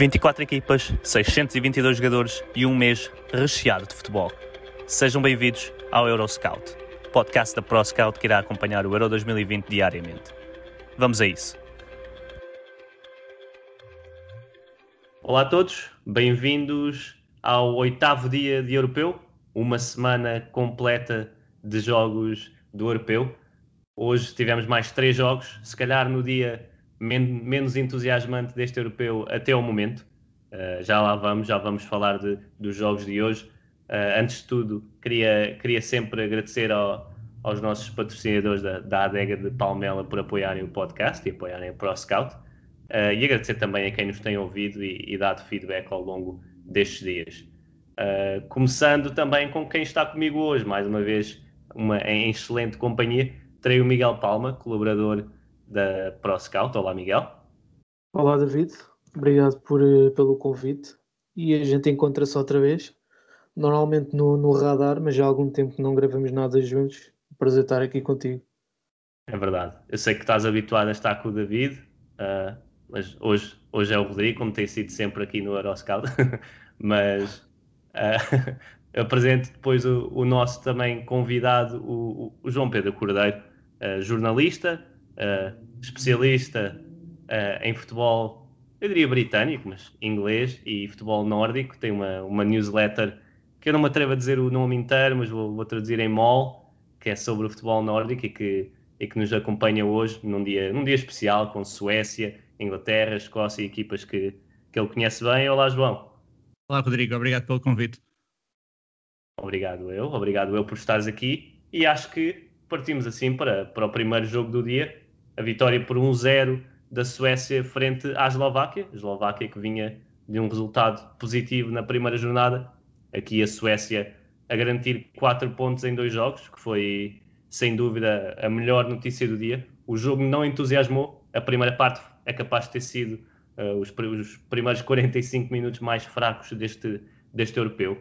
24 equipas, 622 jogadores e um mês recheado de futebol. Sejam bem-vindos ao Euroscout, podcast da ProScout que irá acompanhar o Euro 2020 diariamente. Vamos a isso. Olá a todos, bem-vindos ao oitavo dia de Europeu, uma semana completa de jogos do Europeu. Hoje tivemos mais três jogos, se calhar no dia men menos entusiasmante deste Europeu até o momento. Uh, já lá vamos, já vamos falar de, dos jogos de hoje. Uh, antes de tudo, queria, queria sempre agradecer ao, aos nossos patrocinadores da, da Adega de Palmela por apoiarem o podcast e apoiarem o ProScout. Uh, e agradecer também a quem nos tem ouvido e, e dado feedback ao longo destes dias. Uh, começando também com quem está comigo hoje, mais uma vez, uma, em excelente companhia, terei o Miguel Palma, colaborador da ProScout. Olá, Miguel. Olá, David. Obrigado por, eh, pelo convite. E a gente encontra-se outra vez, normalmente no, no radar, mas já há algum tempo que não gravamos nada juntos. Prazer estar aqui contigo. É verdade. Eu sei que estás habituado a estar com o David, uh, mas hoje, hoje é o Rodrigo, como tem sido sempre aqui no Euroscout. mas uh, apresento depois o, o, nosso também convidado, o, o João Pedro Cordeiro, uh, jornalista, uh, especialista uh, em futebol, eu diria britânico, mas inglês e futebol nórdico. Tem uma, uma newsletter que eu não me atrevo a dizer o nome inteiro, mas vou, vou traduzir em MOL, que é sobre o futebol nórdico e que, e que nos acompanha hoje num dia, num dia especial com Suécia, Inglaterra, Escócia e equipas que, que ele conhece bem. Olá, João. Olá, Rodrigo. Obrigado pelo convite. Obrigado eu, obrigado eu por estares aqui e acho que partimos assim para, para o primeiro jogo do dia, a vitória por 1-0 da Suécia frente à Eslováquia. A Eslováquia que vinha de um resultado positivo na primeira jornada. Aqui a Suécia a garantir 4 pontos em dois jogos, que foi sem dúvida a melhor notícia do dia. O jogo não entusiasmou. A primeira parte é capaz de ter sido uh, os, os, primeiros 45 minutos mais fracos deste, deste europeu.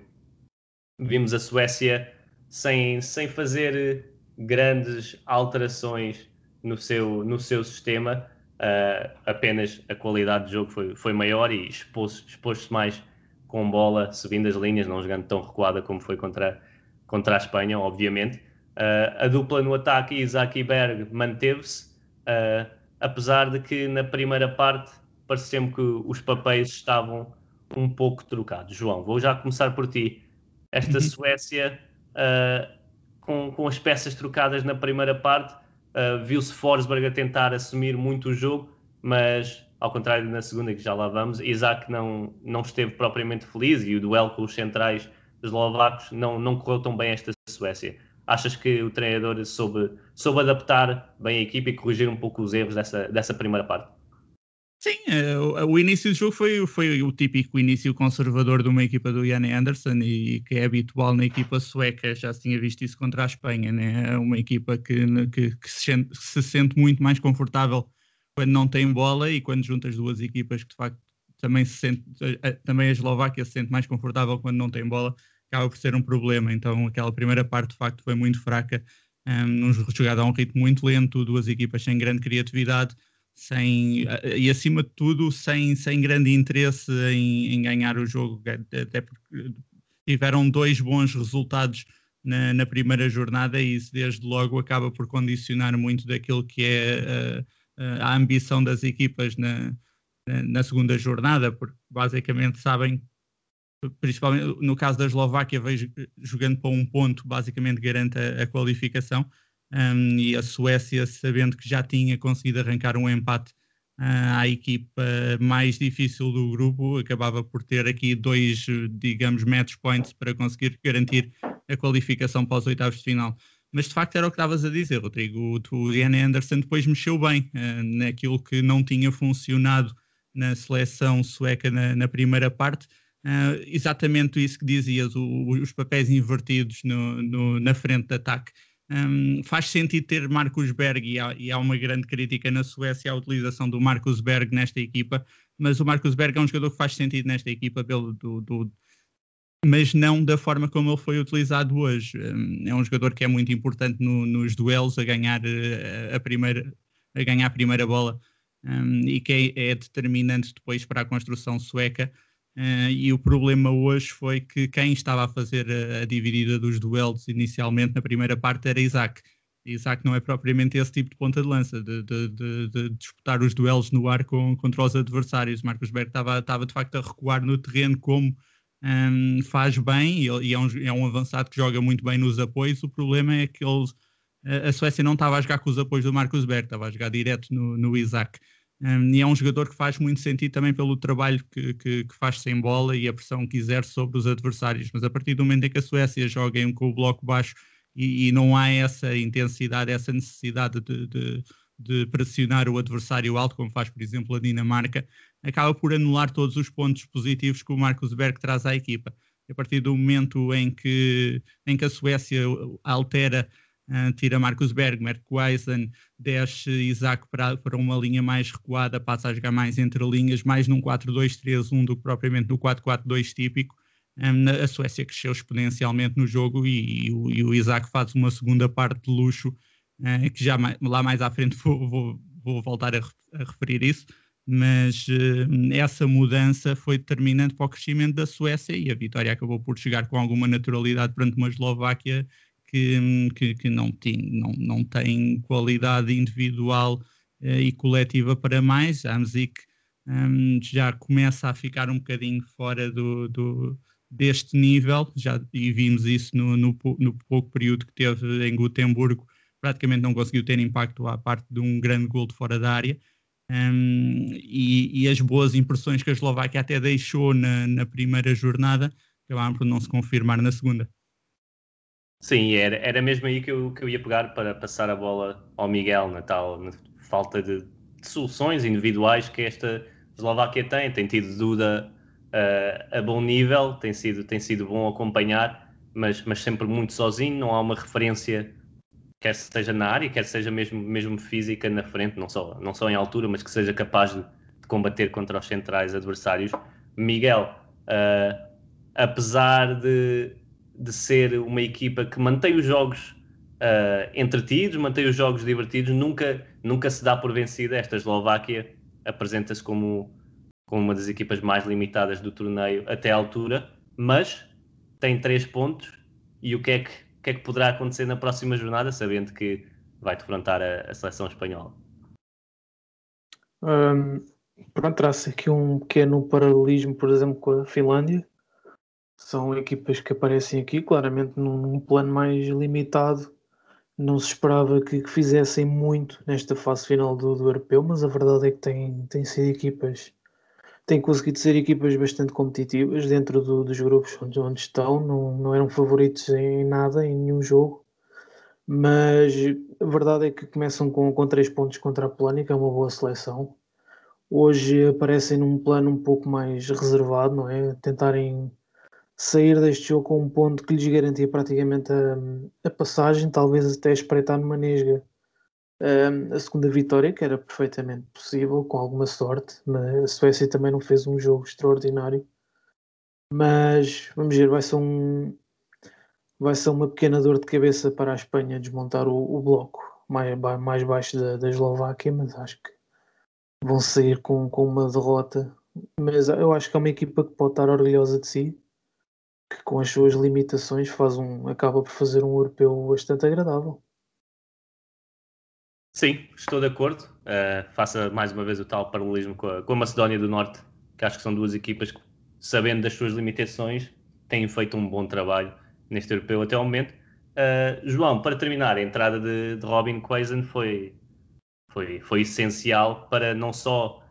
Vimos a Suécia sem, sem fazer grandes alterações no seu, no seu sistema, uh, apenas a qualidade de jogo foi, foi maior e expôs-se expôs mais com bola, subindo as linhas, não jogando tão recuada como foi contra, contra a Espanha, obviamente. Uh, a dupla no ataque, Isaac e Berg, manteve-se, uh, apesar de que na primeira parte pareceu-me que os papéis estavam um pouco trocados. João, vou já começar por ti. Esta uhum. Suécia, uh, com, com as peças trocadas na primeira parte, Uh, Viu-se Forsberg a tentar assumir muito o jogo, mas ao contrário na segunda, que já lá vamos, Isaac não, não esteve propriamente feliz e o duelo com os centrais eslovacos não, não correu tão bem esta Suécia. Achas que o treinador soube, soube adaptar bem a equipe e corrigir um pouco os erros dessa, dessa primeira parte? Sim, eh, o, início do jogo foi, foi o típico início conservador de uma equipa do Janne Anderson e que é habitual na equipa sueca, já se tinha visto isso contra a Espanha, né? uma equipa que, que, que se, sente, se, sente, muito mais confortável quando não tem bola e quando junta as duas equipas que de facto também se sente, também a Eslováquia se sente mais confortável quando não tem bola, acaba por ser um problema. Então aquela primeira parte de facto foi muito fraca, um, ehm, jogado a um ritmo muito lento, duas equipas sem grande criatividade sem, e acima de tudo sem, sem grande interesse em, em ganhar o jogo, até porque tiveram dois bons resultados na, na, primeira jornada e isso desde logo acaba por condicionar muito daquilo que é a, a ambição das equipas na, na, na, segunda jornada, porque basicamente sabem, principalmente no caso da Eslováquia, vejo jogando para um ponto, basicamente garante a qualificação um, e a Suécia, sabendo que já tinha conseguido arrancar um empate uh, à equipa mais difícil do grupo, acabava por ter aqui dois, digamos, match points para conseguir garantir a qualificação para os oitavos de final. mas de facto era o que estavas a dizer, Rodrigo. O Ian Anderson depois mexeu bem uh, naquilo que não tinha funcionado na seleção sueca na, na primeira parte. Uh, exatamente isso que dizias, o, os papéis invertidos no, no, na frente de ataque. Um, faz sentido ter Marcus Berg e há, e há, uma grande crítica na Suécia à utilização do Marcus Berg nesta equipa, mas o Marcus Berg é um jogador que faz sentido nesta equipa pelo, do, do, mas não da forma como ele foi utilizado hoje. Um, é um jogador que é muito importante no, nos duelos a ganhar uh, a primeira a ganhar a primeira bola um, e que é, é, determinante depois para a construção sueca. Uh, e o problema hoje foi que quem estava a fazer a, a, dividida dos duelos inicialmente na primeira parte era Isaac. Isaac não é propriamente esse tipo de ponta de lança, de, de, de, de disputar os duelos no ar com, contra os adversários. Marcos Berg estava, de facto a recuar no terreno como um, faz bem e, e é, um, é, um, avançado que joga muito bem nos apoios. O problema é que eles, a Suécia não estava a jogar com os apoios do Marcos Berg, estava a jogar direto no, no Isaac. Um, e é um jogador que faz muito sentido também pelo trabalho que, que, que, faz sem bola e a pressão que exerce sobre os adversários. Mas a partir do momento em que a Suécia joga com o bloco baixo e, e não há essa intensidade, essa necessidade de, de, de, pressionar o adversário alto, como faz, por exemplo, a Dinamarca, acaba por anular todos os pontos positivos que o Marcos Berg traz à equipa. A partir do momento em que, em que a Suécia altera tira Marcus Berg, Merk Weisen, desce Isaac para, para uma linha mais recuada, passa a jogar mais entre linhas, mais num 4-2-3-1 do que propriamente no 4-4-2 típico. Um, a Suécia cresceu exponencialmente no jogo e, e, o, e, o, Isaac faz uma segunda parte de luxo, uh, que já lá mais à frente vou, vou, vou voltar a, referir isso, mas essa mudança foi determinante para o crescimento da Suécia e a vitória acabou por chegar com alguma naturalidade perante uma Eslováquia que, que, que não, tem, não, não tem qualidade individual uh, e coletiva para mais. A Amzik um, já começa a ficar um bocadinho fora do, do deste nível, já, e vimos isso no, no, no, pouco período que teve em Gutemburgo, praticamente não conseguiu ter impacto à parte de um grande gol de fora da área. Um, e, e, as boas impressões que a Eslováquia até deixou na, na primeira jornada acabaram por não se confirmar na segunda. Sim, era, era mesmo aí que eu, que eu ia pegar para passar a bola ao Miguel, na tal na falta de, de soluções individuais que esta Eslováquia tem. Tem tido Duda uh, a bom nível, tem sido, tem sido bom acompanhar, mas, mas sempre muito sozinho. Não há uma referência, quer seja na área, quer seja mesmo, mesmo física na frente, não só, não só em altura, mas que seja capaz de, de combater contra os centrais adversários. Miguel, uh, apesar de de ser uma equipa que mantém os jogos uh, entretidos, mantém os jogos divertidos, nunca, nunca se dá por vencida. Esta Eslováquia apresenta-se como, como uma das equipas mais limitadas do torneio até à altura, mas tem três pontos. E o que é que, que, é que poderá acontecer na próxima jornada, sabendo que vai defrontar a, a seleção espanhola? Um, pronto, traço aqui um pequeno paralelismo, por exemplo, com a Finlândia, são equipas que aparecem aqui, claramente num, num plano mais limitado. Não se esperava que, que, fizessem muito nesta fase final do, do europeu, mas a verdade é que têm, têm sido equipas, têm conseguido ser equipas bastante competitivas dentro do, dos grupos onde, onde estão. Não, não eram favoritos em nada, em nenhum jogo mas a verdade é que começam com, com três pontos contra a Polónia, que é uma boa seleção. Hoje aparecem num plano um pouco mais reservado, não é? Tentarem sair deste jogo com um ponto que lhes garantia praticamente a, a passagem, talvez até espreitar numa nesga a, a segunda vitória, que era perfeitamente possível, com alguma sorte. Mas a Suécia também não fez um jogo extraordinário. Mas vamos ver, vai ser um vai ser uma pequena dor de cabeça para a Espanha desmontar o, o bloco mais, mais baixo da, da Eslováquia, mas acho que vão sair com, com uma derrota. Mas eu acho que é uma equipa que pode estar orgulhosa de si que com as suas limitações faz um, acaba por fazer um europeu bastante agradável. Sim, estou de acordo. Uh, faça mais uma vez o tal paralelismo com a, com a, Macedónia do Norte, que acho que são duas equipas que, sabendo das suas limitações, têm feito um bom trabalho neste europeu até ao momento. Uh, João, para terminar, a entrada de, de Robin Quaison foi, foi, foi essencial para não só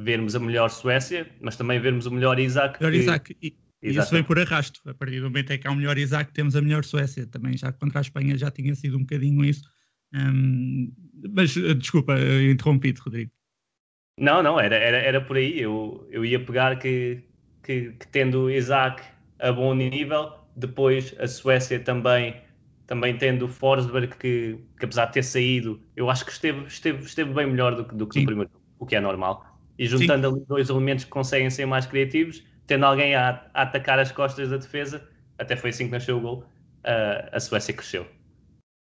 vermos a melhor Suécia, mas também vermos o melhor Isaac. Melhor que... Isaac. E E isso vem por arrasto. A partir do momento em que há um melhor Isaac, temos a melhor Suécia. Também já contra a Espanha já tinha sido um bocadinho isso. Um, mas eh, desculpa, interrompi-te, Rodrigo. Não, não, era, era, era por aí. Eu, eu ia pegar que, que, que tendo Isaac a bom nível, depois a Suécia também, também tendo o Forsberg, que, que apesar de ter saído, eu acho que esteve, esteve, esteve bem melhor do, do que no primeiro, o que é normal. E juntando Sim. ali dois elementos que conseguem ser mais criativos, tendo alguém a, a, atacar as costas da defesa, até foi assim que nasceu o gol, uh, a Suécia cresceu.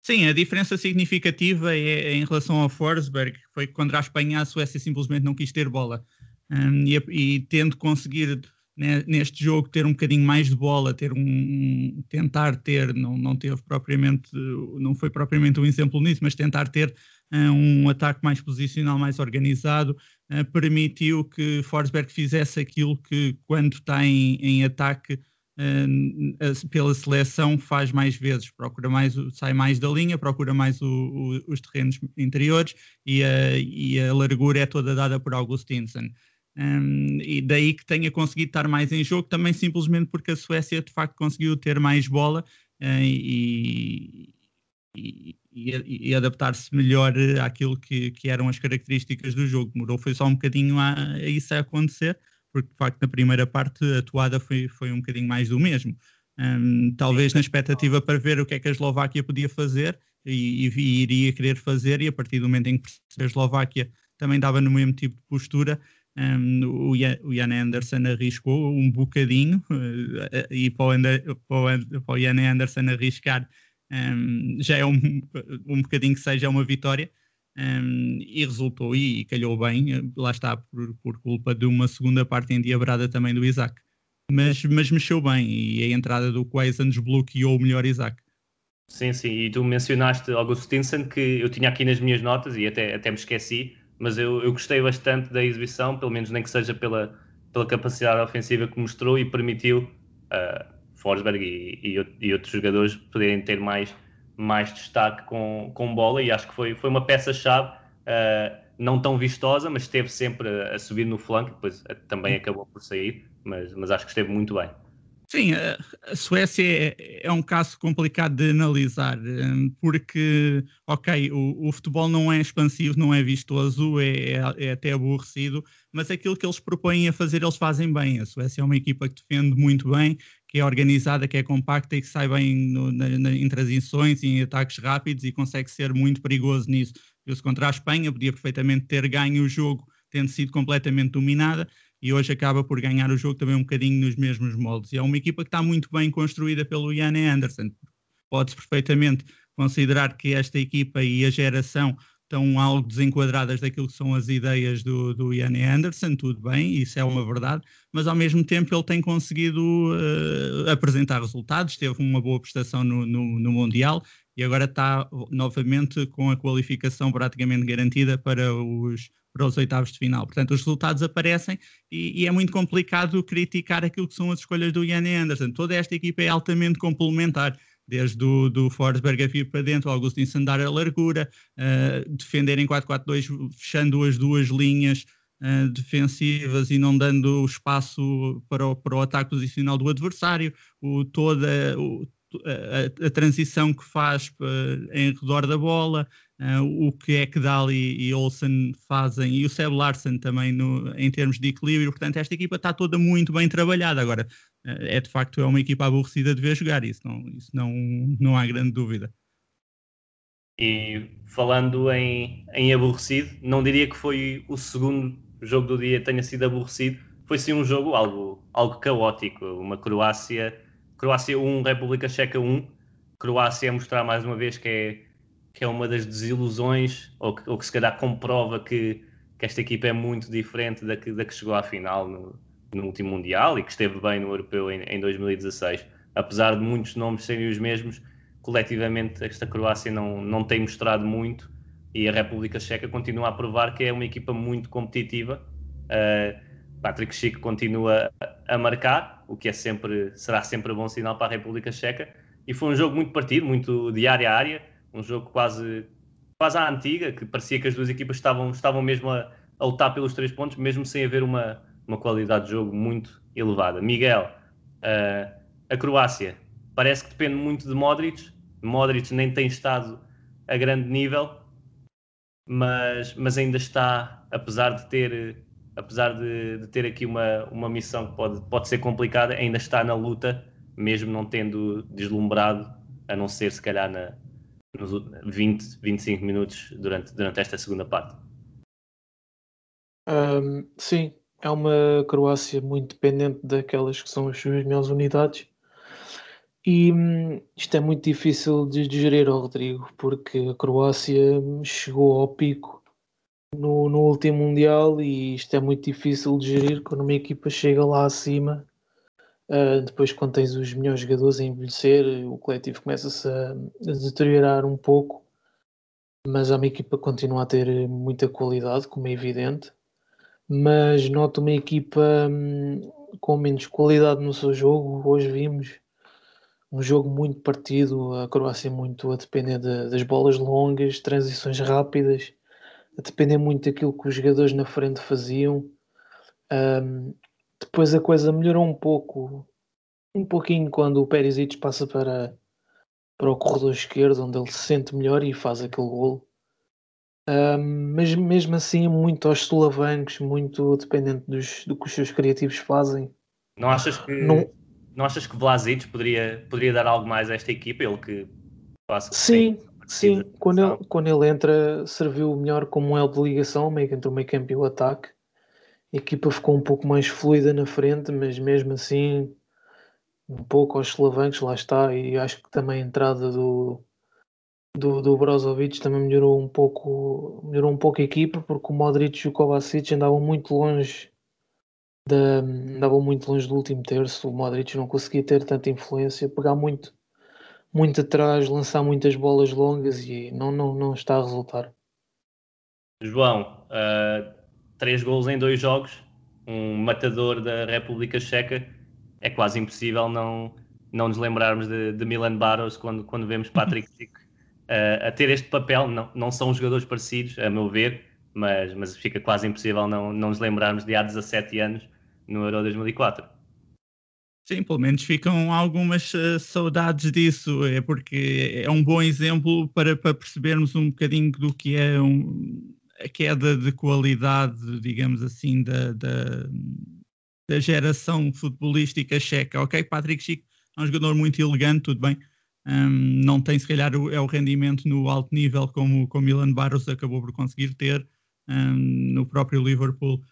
Sim, a diferença significativa é, é em relação ao Forsberg, foi que contra a Espanha a Suécia simplesmente não quis ter bola. Um, e, e tendo conseguir né, neste jogo ter um bocadinho mais de bola, ter um tentar ter, não, não teve propriamente, não foi propriamente um exemplo nisso, mas tentar ter um ataque mais posicional, mais organizado, uh, permitiu que Forsberg fizesse aquilo que quando está em, em ataque uh, pela seleção faz mais vezes, procura mais, sai mais da linha, procura mais o, o, os terrenos interiores e a, e a largura é toda dada por Augustinsson. Um, e daí que tenha conseguido estar mais em jogo, também simplesmente porque a Suécia de facto conseguiu ter mais bola uh, e, e, e adaptar-se melhor àquilo que, que, eram as características do jogo. Demorou foi só um bocadinho a, a, isso a acontecer, porque de facto na primeira parte a toada foi, foi um bocadinho mais do mesmo. Um, talvez na expectativa para ver o que é que a Eslováquia podia fazer e, e, iria querer fazer, e a partir do momento em que a Eslováquia também dava no mesmo tipo de postura, um, o, Ian, Anderson arriscou um bocadinho uh, e para o, Ander, para o Ian Anderson arriscar um, já é um, um bocadinho que seja uma vitória um, e resultou e, e, calhou bem, lá está por, por, culpa de uma segunda parte endiabrada também do Isaac. Mas, mas mexeu bem e a entrada do Quaison desbloqueou o melhor Isaac. Sim, sim, e tu mencionaste Augustinson que eu tinha aqui nas minhas notas e até, até me esqueci, mas eu, eu gostei bastante da exibição, pelo menos nem que seja pela, pela capacidade ofensiva que mostrou e permitiu uh, Forsberg e, e, e, outros jogadores poderem ter mais, mais destaque com, com bola e acho que foi, foi uma peça-chave, uh, não tão vistosa, mas esteve sempre a, a subir no flanco, depois também acabou por sair, mas, mas acho que esteve muito bem. Sim, a Suécia é, é, um caso complicado de analisar, hum, porque, ok, o, o futebol não é expansivo, não é vistoso, é, é, é, até aborrecido, mas aquilo que eles propõem a fazer, eles fazem bem. A Suécia é uma equipa que defende muito bem, que é organizada, que é compacta e que sai bem no, na, na, em transições em ataques rápidos e consegue ser muito perigoso nisso. Viu-se contra a Espanha, podia perfeitamente ter ganho o jogo tendo sido completamente dominada e hoje acaba por ganhar o jogo também um bocadinho nos mesmos moldes. E é uma equipa que está muito bem construída pelo Yanni Anderson. Pode-se perfeitamente considerar que esta equipa e a geração estão algo desenquadradas daquilo que são as ideias do, do Yanni Anderson, tudo bem, isso é uma verdade, mas ao mesmo tempo ele tem conseguido uh, apresentar resultados, teve uma boa prestação no, no, no Mundial e agora está novamente com a qualificação praticamente garantida para os, para os oitavos de final. Portanto, os resultados aparecem e, e, é muito complicado criticar aquilo que são as escolhas do Yanni Anderson. Toda esta equipa é altamente complementar, desde o do Forsberg a vir para dentro, o Augustin dar a largura, uh, defender em 4-4-2, fechando as duas linhas uh, defensivas e não dando espaço para o, para o ataque posicional do adversário, o, toda, o, a, a, transição que faz uh, em redor da bola, uh, o que é que Dali e Olsen fazem, e o Seb Larsen também no, em termos de equilíbrio. Portanto, esta equipa está toda muito bem trabalhada. Agora, uh, é de facto é uma equipa aborrecida de ver jogar, isso não, isso não, não há grande dúvida. E falando em, em aborrecido, não diria que foi o segundo jogo do dia tenha sido aborrecido, foi sim um jogo algo, algo caótico, uma Croácia Croácia 1, República Checa 1. Croácia a mostrar mais uma vez que é, que é uma das desilusões, ou que, ou que se calhar comprova que, que esta equipa é muito diferente da que, da que chegou à final no, no último Mundial e que esteve bem no Europeu em, em 2016. Apesar de muitos nomes serem os mesmos, coletivamente esta Croácia não, não tem mostrado muito e a República Checa continua a provar que é uma equipa muito competitiva. Uh, Patrick Schick continua a marcar, o que é sempre, será sempre bom sinal para a República Checa. E foi um jogo muito partido, muito de área a área, um jogo quase, quase à antiga, que parecia que as duas equipas estavam, estavam mesmo a, a lutar pelos três pontos, mesmo sem haver uma, uma qualidade de jogo muito elevada. Miguel, Uh, a Croácia parece que depende muito de Modric. Modric nem tem estado a grande nível, mas, mas ainda está, apesar de ter, apesar de, de, ter aqui uma, uma missão que pode, pode ser complicada, ainda está na luta, mesmo não tendo deslumbrado, a não ser se calhar na, nos 20, 25 minutos durante, durante esta segunda parte. Um, sim, é uma Croácia muito dependente daquelas que são as suas melhores unidades. E hum, isto é muito difícil de gerir ao Rodrigo, porque a Croácia chegou ao pico no, no último Mundial e isto é muito difícil de gerir quando uma equipa chega lá acima. Uh, depois, quando tens os melhores jogadores a envelhecer, o coletivo começa-se a, a deteriorar um pouco, mas é uma equipa que continua a ter muita qualidade, como é evidente mas noto uma equipa hum, com menos qualidade no seu jogo. Hoje vimos um jogo muito partido, a Croácia muito a depender de, das bolas longas, transições rápidas, a depender muito daquilo que os jogadores na frente faziam. Um, depois a coisa melhorou um pouco, um pouquinho quando o Perisic passa para, para o corredor esquerdo, onde ele se sente melhor e faz aquele golo mas mesmo assim, muito aos solavancos, muito dependente dos, do que os seus criativos fazem. Não achas que, não, não achas que Vlasic poderia, poderia dar algo mais a esta equipa? Ele que passa. Sim, sim. Quando ele, quando ele entra, serviu melhor como um elo de ligação, meio que entre o meio campo e o ataque. A equipa ficou um pouco mais fluida na frente, mas mesmo assim, um pouco aos solavancos, lá está. E acho que também a entrada do do, do Brozovic também melhorou um pouco melhorou um pouco a equipa porque o Modric e o Kovacic andavam muito longe da, andavam muito longe do último terço o Modric não conseguia ter tanta influência pegar muito muito atrás lançar muitas bolas longas e não, não, não está a resultar João uh, três gols em dois jogos um matador da República Checa é quase impossível não não nos lembrarmos de, de Milan Barros quando, quando vemos Patrick Zico uh, a ter este papel. Não, não são jogadores parecidos, a meu ver, mas, mas fica quase impossível não, não nos lembrarmos de há 17 anos no Euro 2004. Sim, pelo menos ficam algumas uh, saudades disso, é porque é um bom exemplo para, para percebermos um bocadinho do que é um, a queda de qualidade, digamos assim, da, da, da geração futebolística checa. Ok, Patrick Chico é um jogador muito elegante, tudo bem, um, não tem se calhar o, é o rendimento no alto nível como o Milan Barros acabou por conseguir ter um, no próprio Liverpool.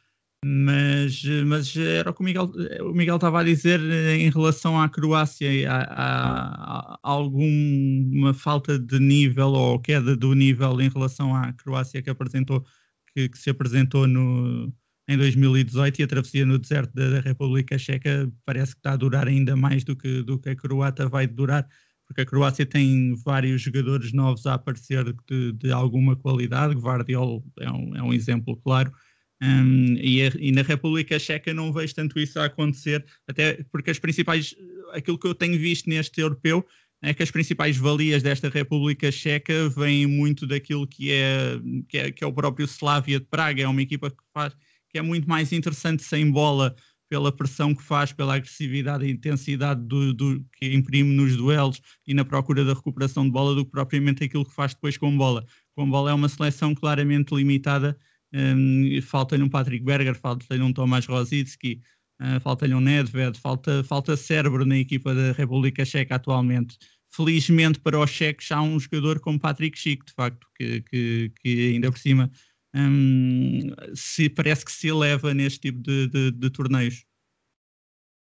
Mas, mas era o que o Miguel, o Miguel estava a dizer em relação à Croácia, há, alguma falta de nível ou queda do nível em relação à Croácia que apresentou, que, que se apresentou no, em 2018 e a travessia no deserto da, da República Checa parece que está a durar ainda mais do que, do que a Croata vai durar porque a Croácia tem vários jogadores novos a aparecer de, de alguma qualidade, Guardiol é um, é um exemplo claro, um, e, a, e, na República Checa não vejo tanto isso a acontecer, até porque as principais, aquilo que eu tenho visto neste europeu é que as principais valias desta República Checa vêm muito daquilo que é, que é, que é o próprio Slavia de Praga, é uma equipa que faz que é muito mais interessante sem bola pela pressão que faz, pela agressividade e intensidade do, do, que imprime nos duelos e na procura da recuperação de bola do que propriamente aquilo que faz depois com bola. Com bola é uma seleção claramente limitada. Um, falta-lhe um Patrick Berger, falta-lhe um Tomás Rosicki, uh, falta-lhe um Nedved, falta, falta cérebro na equipa da República Checa atualmente. Felizmente para os cheques há um jogador como Patrick Chico, de facto, que, que, que ainda por cima um, se parece que se eleva neste tipo de, de, de, torneios.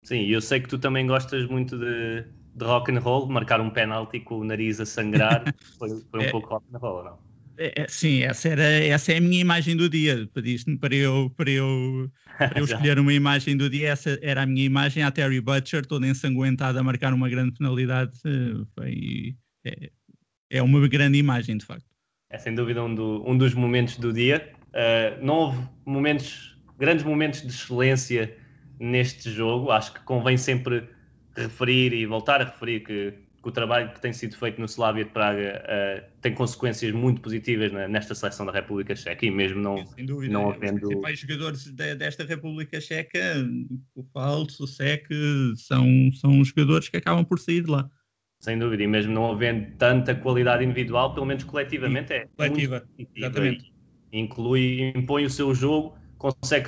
Sim, eu sei que tu também gostas muito de, de rock and roll, marcar um penalti com o nariz a sangrar, foi, foi um é, pouco rock and roll, não? É, é, sim, essa, era, essa é a minha imagem do dia. Pediste-me para eu, para eu, para eu escolher uma imagem do dia. Essa era a minha imagem. A Terry Butcher, toda ensanguentada, a marcar uma grande penalidade. Eh, foi, é, é uma grande imagem, de facto é sem dúvida um, do, um dos momentos do dia. Uh, não houve momentos, grandes momentos de excelência neste jogo. Acho que convém sempre referir e voltar a referir que que o trabalho que tem sido feito no Slavia de Praga uh, tem consequências muito positivas na, nesta seleção da República Checa e mesmo não, Sem dúvida, não os havendo... principais jogadores de, desta República Checa, o Falso, o Sec, são, são jogadores que acabam por sair de lá. Sem dúvida, e mesmo não havendo tanta qualidade individual, pelo menos coletivamente é coletiva, exatamente. Inclui, impõe o seu jogo, consegue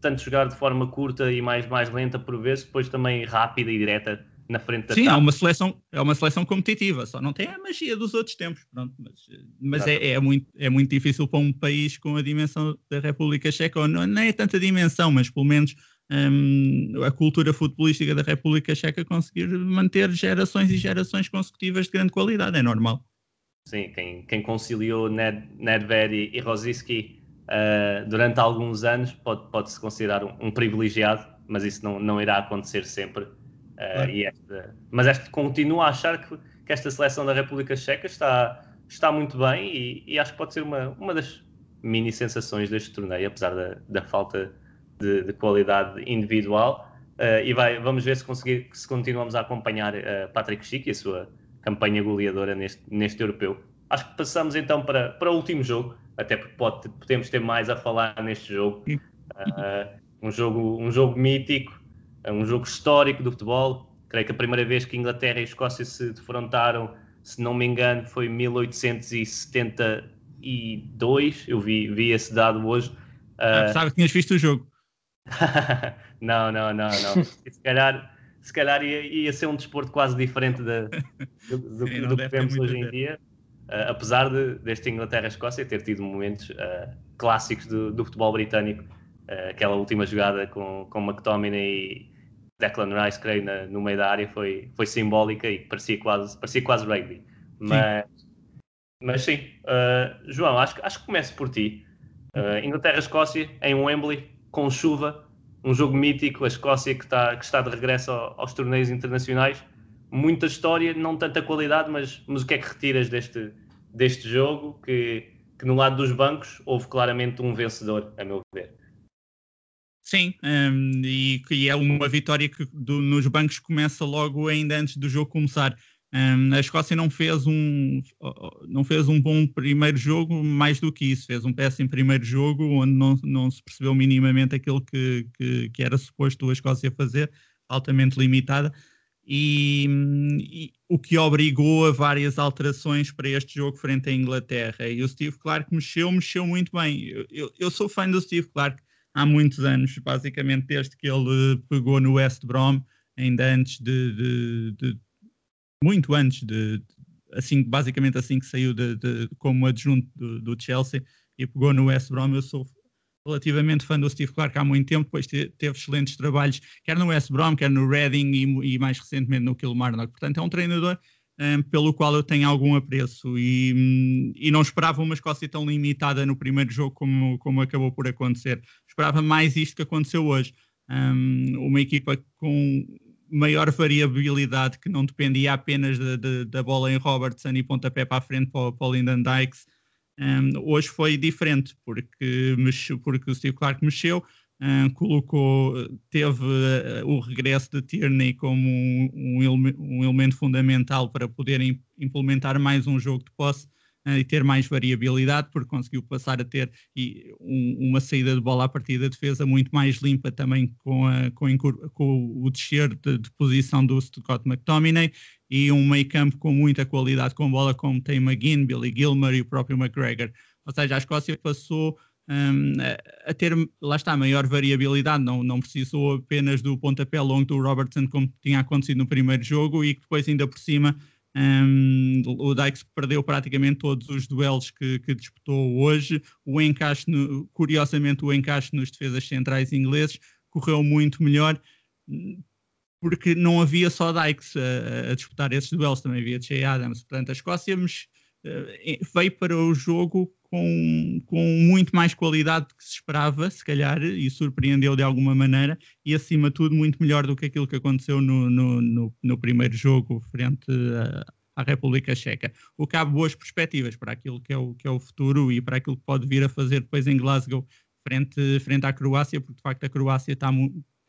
tanto jogar de forma curta e mais, mais lenta por vezes, depois também rápida e direta na frente da Sim, é uma, seleção, é uma seleção competitiva, só não tem a magia dos outros tempos. Pronto, mas mas é, é, muito, é muito difícil para um país com a dimensão da República Checa, ou não, não é tanta dimensão, mas pelo menos um, a cultura futebolística da República Checa conseguir manter gerações e gerações consecutivas de grande qualidade, é normal. Sim, quem, quem conciliou Ned, Nedved e, e Rosiski uh, durante alguns anos pode, pode-se considerar um, um privilegiado, mas isso não, não irá acontecer sempre Uh, esta, mas este, continuo a achar que, que, esta seleção da República Checa está, está muito bem e, e, acho que pode ser uma, uma das mini sensações deste torneio, apesar da, da falta de, de, qualidade individual. Uh, e vai, vamos ver se, conseguir, se continuamos a acompanhar uh, Patrick Schick e a sua campanha goleadora neste, neste europeu. Acho que passamos então para, para o último jogo, até porque pode, podemos ter mais a falar neste jogo. um jogo. Um jogo mítico, é um jogo histórico do futebol. Creio que a primeira vez que Inglaterra e Escócia se defrontaram, se não me engano, foi em 1872. Eu vi, vi esse dado hoje. Ah, uh... que tinhas visto o jogo. não, não, não, não. se calhar, se calhar ia, ia ser um desporto quase diferente de, do, do, Sim, do que vemos hoje em dia. Uh, apesar de, deste Inglaterra-Escócia ter tido momentos uh, clássicos do, do, futebol britânico, uh, aquela última jogada com, com McTominay Declan Rice, creio, na, no meio da área foi, foi simbólica e parecia quase, parecia quase rugby. Mas sim, mas sim uh, João, acho, acho que começo por ti. Uh, Inglaterra-Escócia em Wembley, com chuva, um jogo mítico, a Escócia que está, que está de regresso aos torneios internacionais. Muita história, não tanta qualidade, mas, mas o que é que retiras deste, deste jogo? Que, que no lado dos bancos houve claramente um vencedor, a meu ver. Sim, um, e, e, é uma vitória que do, nos bancos começa logo ainda antes do jogo começar. Um, a Escócia não fez um não fez um bom primeiro jogo, mais do que isso, fez um péssimo primeiro jogo onde não, não se percebeu minimamente aquilo que, que, que era suposto a Escócia fazer, altamente limitada, e, e, o que obrigou a várias alterações para este jogo frente à Inglaterra. E o Steve Clark mexeu, mexeu muito bem. Eu, eu, eu sou fã do Steve Clark há muitos anos, basicamente desde que ele pegou no West Brom, ainda antes de, de, de muito antes de, assim, basicamente assim que saiu de, de como adjunto do, do, Chelsea e pegou no West Brom. Eu sou relativamente fã do Steve Clark há muito tempo, depois teve excelentes trabalhos, quer no West Brom, quer no Reading e, e mais recentemente no Kilmarnock. Portanto, é um treinador um, pelo qual eu tenho algum apreço e, e, não esperava uma Escócia tão limitada no primeiro jogo como, como acabou por acontecer. Esperava mais isto que aconteceu hoje. Um, uma equipa com maior variabilidade que não dependia apenas da, bola em Robertson e pontapé para a frente para, para o Lyndon Dykes. hoje foi diferente porque, mexeu, porque o Steve Clark mexeu, Uh, colocou, teve uh, o regresso de Tierney como um, um, um, elemento fundamental para poder implementar mais um jogo de posse e ter mais variabilidade, porque conseguiu passar a ter uma saída de bola a partir da defesa muito mais limpa também com, a, com, com o descer de, de, posição do Scott McTominay e um meio campo com muita qualidade com bola como tem McGinn, Billy Gilmer e o próprio McGregor. Ou seja, a Escócia passou um, a ter, lá está, maior variabilidade, não, não precisou apenas do pontapé longo do Robertson como tinha acontecido no primeiro jogo e que depois ainda por cima um, o Dykes perdeu praticamente todos os duelos que, que disputou hoje, o encaixe, no, curiosamente o encaixe nos defesas centrais ingleses. Correu muito melhor porque não havia só Dykes a, a disputar esses duelos, também havia Jay Adams, portanto a Escócia mas, uh, veio para o jogo com, com muito mais qualidade do que se esperava, se calhar, e surpreendeu de alguma maneira, e acima de tudo muito melhor do que aquilo que aconteceu no, no, no, no primeiro jogo frente à República Checa. O que há boas perspectivas para aquilo que é, o, que é o futuro e para aquilo que pode vir a fazer depois em Glasgow frente, frente à Croácia, porque de facto a Croácia está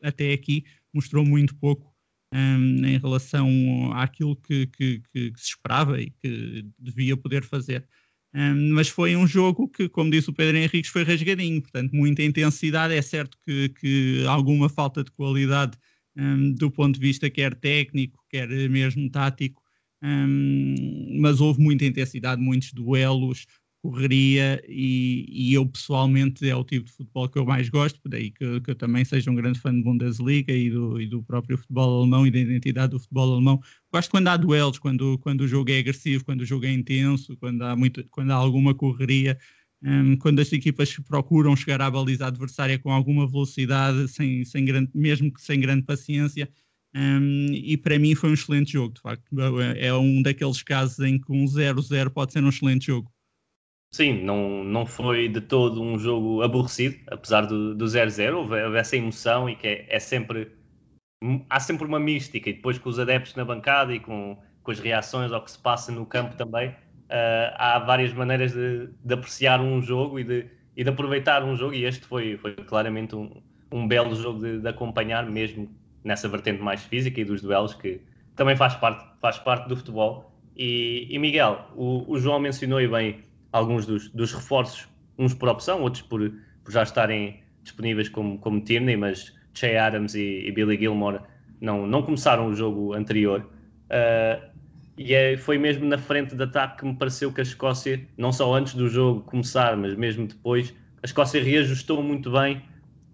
até aqui mostrou muito pouco um, em relação àquilo que, que, que, que, se esperava e que devia poder fazer. Um, mas foi um jogo que, como disse o Pedro Henriques, foi rasgadinho, portanto, muita intensidade. É certo que, que alguma falta de qualidade um, do ponto de vista quer técnico, quer mesmo tático, mas houve muita intensidade, muitos duelos, correria e, e, eu pessoalmente é o tipo de futebol que eu mais gosto, daí que, que eu também seja um grande fã de Bundesliga e do, e do próprio futebol alemão e da identidade do futebol alemão. Gosto quando há duelos, quando, quando o jogo é agressivo, quando o jogo é intenso, quando há, muito, quando há alguma correria, um, quando as equipas procuram chegar à baliza adversária com alguma velocidade, sem, sem grande, mesmo que sem grande paciência. Um, e para mim foi um excelente jogo, de facto. É um daqueles casos em que um 0-0 pode ser um excelente jogo. Sim, não, não foi de todo um jogo aborrecido, apesar do 0-0, houve, houve, essa emoção e que é, é, sempre. Há sempre uma mística, e depois com os adeptos na bancada e com, com as reações ao que se passa no campo também, uh, há várias maneiras de, de, apreciar um jogo e de, e de aproveitar um jogo, e este foi, foi claramente um, um belo jogo de, de acompanhar, mesmo nessa vertente mais física e dos duelos, que também faz parte, faz parte do futebol. E, e Miguel, o, o João mencionou e bem alguns dos, dos reforços, uns por opção, outros por, por já estarem disponíveis como, como Tierney, mas Che Adams e, e, Billy Gilmore não, não começaram o jogo anterior. Uh, e é, foi mesmo na frente de ataque que me pareceu que a Escócia, não só antes do jogo começar, mas mesmo depois, a Escócia reajustou muito bem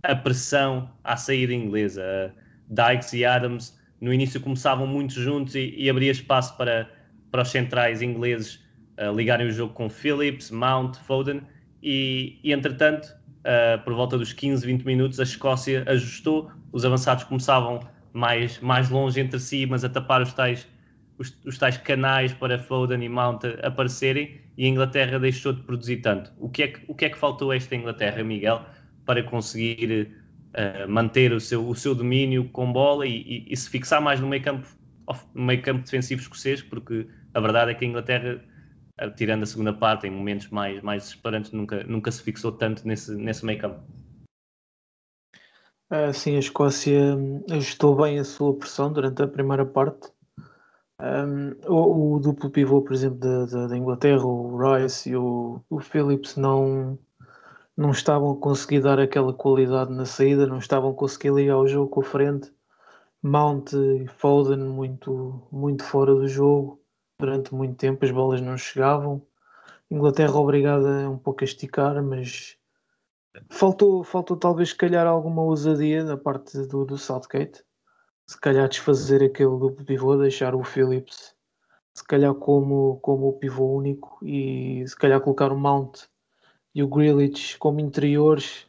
a pressão à saída inglesa. Uh, Dykes e Adams no início começavam muito juntos e, e abria espaço para, para os centrais ingleses ligarem o jogo com Phillips, Mount, Foden e, e entretanto, uh, por volta dos 15, 20 minutos, a Escócia ajustou, os avançados começavam mais, mais longe entre si, mas a tapar os tais, os, os tais canais para Foden e Mount aparecerem e a Inglaterra deixou de produzir tanto. O que é que, o que, é que faltou a esta Inglaterra, Miguel, para conseguir uh, manter o seu, o seu domínio com bola e, e, e se fixar mais no meio campo, no meio campo defensivo escocês, porque a verdade é que a Inglaterra tirando a segunda parte, em momentos mais, mais desesperantes, nunca, nunca se fixou tanto nesse, nesse meio campo. Uh, sim, a Escócia ajustou bem a sua pressão durante a primeira parte. Um, o, o, duplo pivô, por exemplo, da, da, Inglaterra, o Rice e o, o Phillips, não, não estavam a conseguir dar aquela qualidade na saída, não estavam a conseguir ligar o jogo com a frente. Mount e Foden muito, muito fora do jogo durante muito tempo as bolas não chegavam. Inglaterra obrigada um pouco a esticar, mas faltou, faltou talvez se calhar alguma ousadia da parte do, do Southgate. Se calhar desfazer aquele duplo pivô, deixar o Phillips se calhar como, como o pivô único e se calhar colocar o Mount e o Grealish como interiores,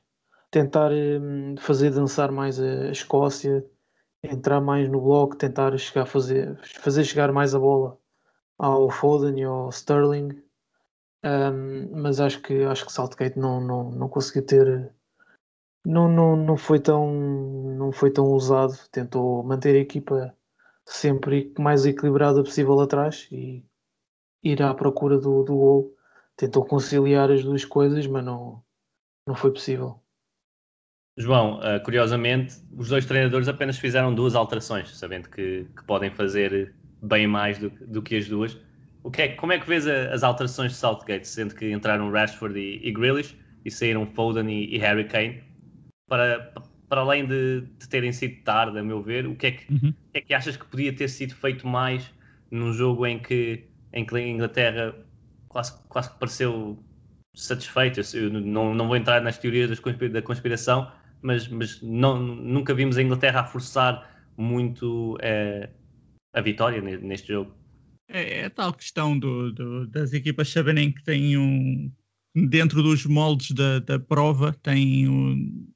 tentar hum, fazer dançar mais a, a Escócia, entrar mais no bloco, tentar chegar fazer, fazer chegar mais a bola ao Foden e ao Sterling, um, mas acho que acho que Southgate não, não, não conseguiu ter não, não, não foi tão não foi tão ousado, tentou manter a equipa sempre mais equilibrada possível atrás e ir à procura do, do gol. Tentou conciliar as duas coisas, mas não, não foi possível. João, uh, curiosamente, os dois treinadores apenas fizeram duas alterações, sabendo que, que podem fazer bem mais do, do que as duas. O que é, como é que vês a, as alterações de Southgate, sendo que entraram Rashford e, e Grealish e saíram Foden e, e, Harry Kane? Para, para além de, de, terem sido tarde, a meu ver, o que, é que, uhum. que é que achas que podia ter sido feito mais num jogo em que, em que a Inglaterra quase, quase que pareceu satisfeita? Eu não, não vou entrar nas teorias da conspiração, mas, mas não, nunca vimos a Inglaterra a forçar muito. Eh, a vitória neste jogo. É, é tal questão do, do, das equipas saberem que têm um. Dentro dos moldes da, da prova, têm, um,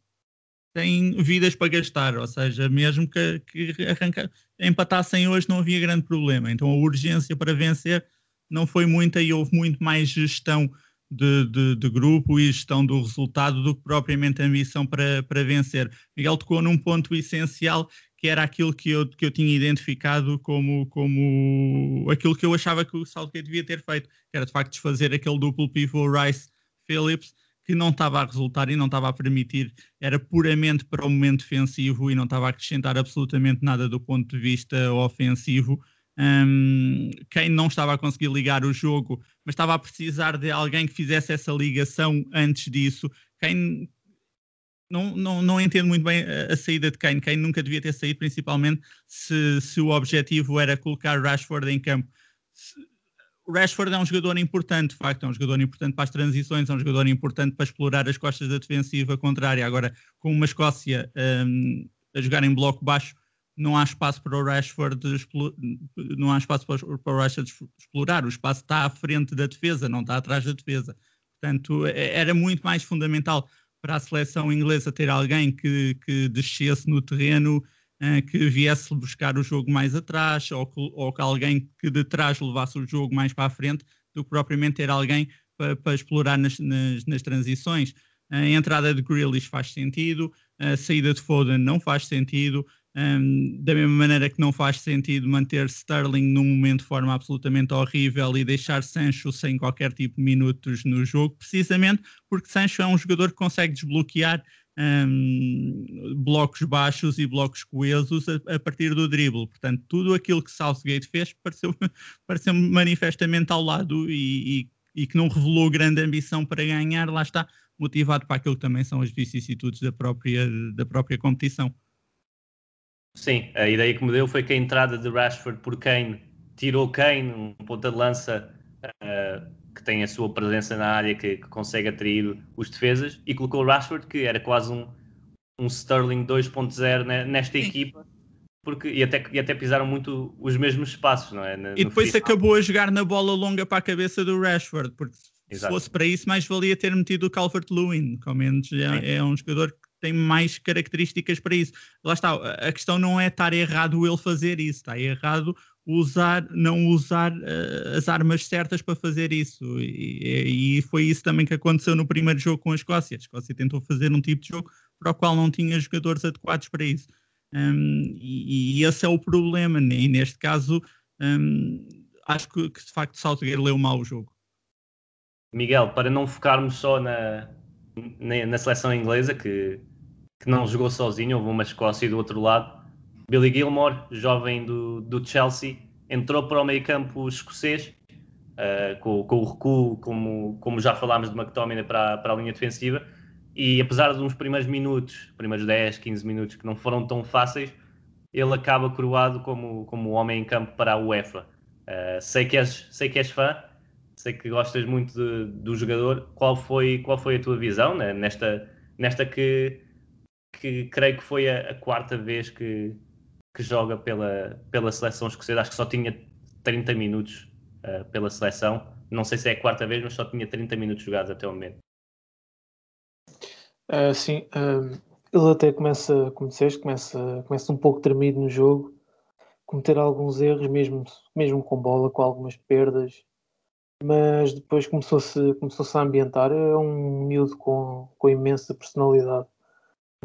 têm vidas para gastar, ou seja, mesmo que, que arranca, empatassem hoje não havia grande problema. Então a urgência para vencer não foi muita e houve muito mais gestão de, de, de, grupo e gestão do resultado do que propriamente a ambição para, para vencer. Miguel tocou num ponto essencial que era aquilo que eu, que eu tinha identificado como, como aquilo que eu achava que o Southgate devia ter feito, que era de facto desfazer aquele duplo pivô Rice Phillips, que não estava a resultar e não estava a permitir, era puramente para o momento defensivo e não estava a acrescentar absolutamente nada do ponto de vista ofensivo. Um, quem não estava a conseguir ligar o jogo, mas estava a precisar de alguém que fizesse essa ligação antes disso. Quem não, não, não entendo muito bem a, a saída de Kane. Kane nunca devia ter saído, principalmente se, se o objetivo era colocar Rashford em campo. Se, Rashford é um jogador importante, de facto, é um jogador importante para as transições, é um jogador importante para explorar as costas da defensiva contrária. Agora, com uma Escócia um, a jogar em bloco baixo, não há espaço para o Rashford não há espaço para o Rashford explorar. O espaço está à frente da defesa, não está atrás da defesa. Portanto, é, era muito mais fundamental para a seleção inglesa ter alguém que, que descesse no terreno uh, que viesse buscar o jogo mais atrás ou que, ou que alguém que de trás levasse o jogo mais para a frente do que propriamente ter alguém para, para explorar nas, nas, nas, transições. A entrada de Grealish faz sentido, a saída de Foden não faz sentido, um, da mesma maneira que não faz sentido manter Sterling num momento de forma absolutamente horrível e deixar Sancho sem qualquer tipo de minutos no jogo, precisamente porque Sancho é um jogador que consegue desbloquear um, blocos baixos e blocos coesos a, a, partir do dribble. Portanto, tudo aquilo que Southgate fez pareceu, pareceu manifestamente ao lado e, e, e, que não revelou grande ambição para ganhar, lá está, motivado para aquilo que também são as vicissitudes da própria, da própria competição. Sim, a ideia que me deu foi que a entrada de Rashford por Kane tirou Kane, um ponta de lança uh, que tem a sua presença na área, que, que, consegue atrair os defesas, e colocou Rashford, que era quase um, um Sterling 2.0 nesta Sim. equipa, porque, e, até, e até pisaram muito os mesmos espaços, não é? e depois final. acabou a jogar na bola longa para a cabeça do Rashford, porque Exato. se fosse para isso, mais valia ter metido o Calvert-Lewin, que ao menos é, é um jogador que tem mais características para isso. Lá está, a questão não é estar errado ele fazer isso, está errado usar, não usar uh, as armas certas para fazer isso. E, e, foi isso também que aconteceu no primeiro jogo com a Escócia. A Escócia tentou fazer um tipo de jogo para o qual não tinha jogadores adequados para isso. Um, e, e, esse é o problema. Né? E neste caso, um, acho que, que, de facto Southgate leu mal o jogo. Miguel, para não focarmos só na, na, na seleção inglesa, que, que não jogou sozinho, houve uma Escócia do outro lado Billy Gilmore, jovem do, do Chelsea, entrou para o meio campo escocês, uh, com, com, o recuo, como, como já falámos de McTominay para, para a linha defensiva, e apesar de uns primeiros minutos, primeiros 10, 15 minutos que não foram tão fáceis, ele acaba coroado como, como homem em campo para a UEFA. Uh, sei, que és, sei que és fã, sei que gostas muito de, do jogador. Qual foi, qual foi a tua visão né? nesta, nesta que, que creio que foi a, a quarta vez que, que joga pela, pela seleção escocesa, acho que só tinha 30 minutos uh, pela seleção. Não sei se é a quarta vez, mas só tinha 30 minutos jogados até o momento. Uh, sim, uh, ele até começa, como disseste, começa, começa um pouco tremido no jogo, cometer alguns erros, mesmo, mesmo com bola, com algumas perdas, mas depois começou-se começou -se a ambientar. É um miúdo com, com imensa personalidade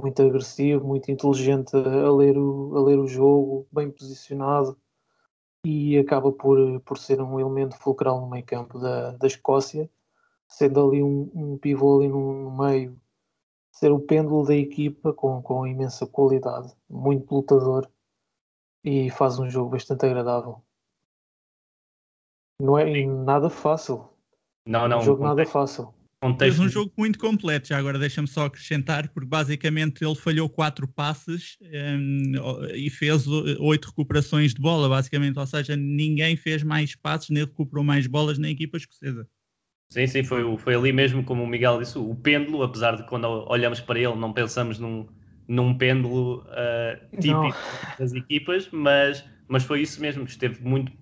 muito agressivo, muito inteligente a ler o, a ler o jogo, bem posicionado e acaba por, por ser um elemento fulcral no meio campo da, da Escócia, sendo ali um, um pivô ali no, no, meio, ser o pêndulo da equipa com, com imensa qualidade, muito lutador e faz um jogo bastante agradável. Não é nada fácil. Não, não. Um jogo nada fácil. Contexto... Fez um jogo muito completo, já agora deixa-me só acrescentar, porque basicamente ele falhou quatro passes um, e fez oito recuperações de bola, basicamente, ou seja, ninguém fez mais passes nem recuperou mais bolas na equipa escocesa. Sim, sim, foi, foi ali mesmo, como o Miguel disse, o pêndulo, apesar de quando olhamos para ele não pensamos num, num pêndulo uh, típico não. das equipas, mas, mas foi isso mesmo, esteve muito,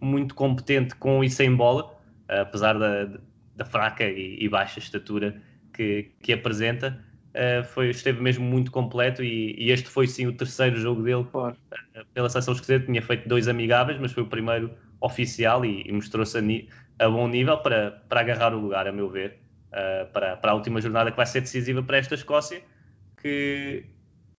muito competente com e sem bola, uh, apesar da da fraca e, e, baixa estatura que, que apresenta, uh, foi, esteve mesmo muito completo e, e, este foi sim o terceiro jogo dele claro. uh, pela seleção escocesa. Tinha feito dois amigáveis, mas foi o primeiro oficial e, e mostrou-se a, a, bom nível para, para agarrar o lugar, a meu ver, uh, para, para a última jornada que vai ser decisiva para esta Escócia, que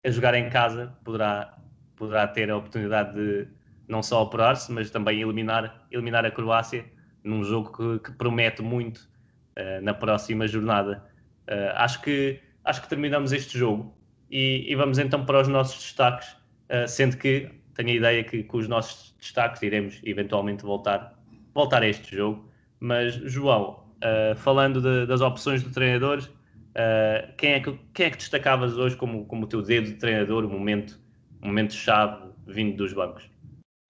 a jogar em casa poderá, poderá ter a oportunidade de não só apurar-se, mas também eliminar, eliminar a Croácia num jogo que, que promete muito uh, na próxima jornada. Uh, acho, que, acho que terminamos este jogo e, e vamos então para os nossos destaques, uh, sendo que tenho a ideia que com os nossos destaques iremos eventualmente voltar, voltar a este jogo. Mas, João, falando de, das opções do treinador, quem, é que, quem é que destacavas hoje como, como o teu dedo de treinador, o momento, momento chave vindo dos bancos?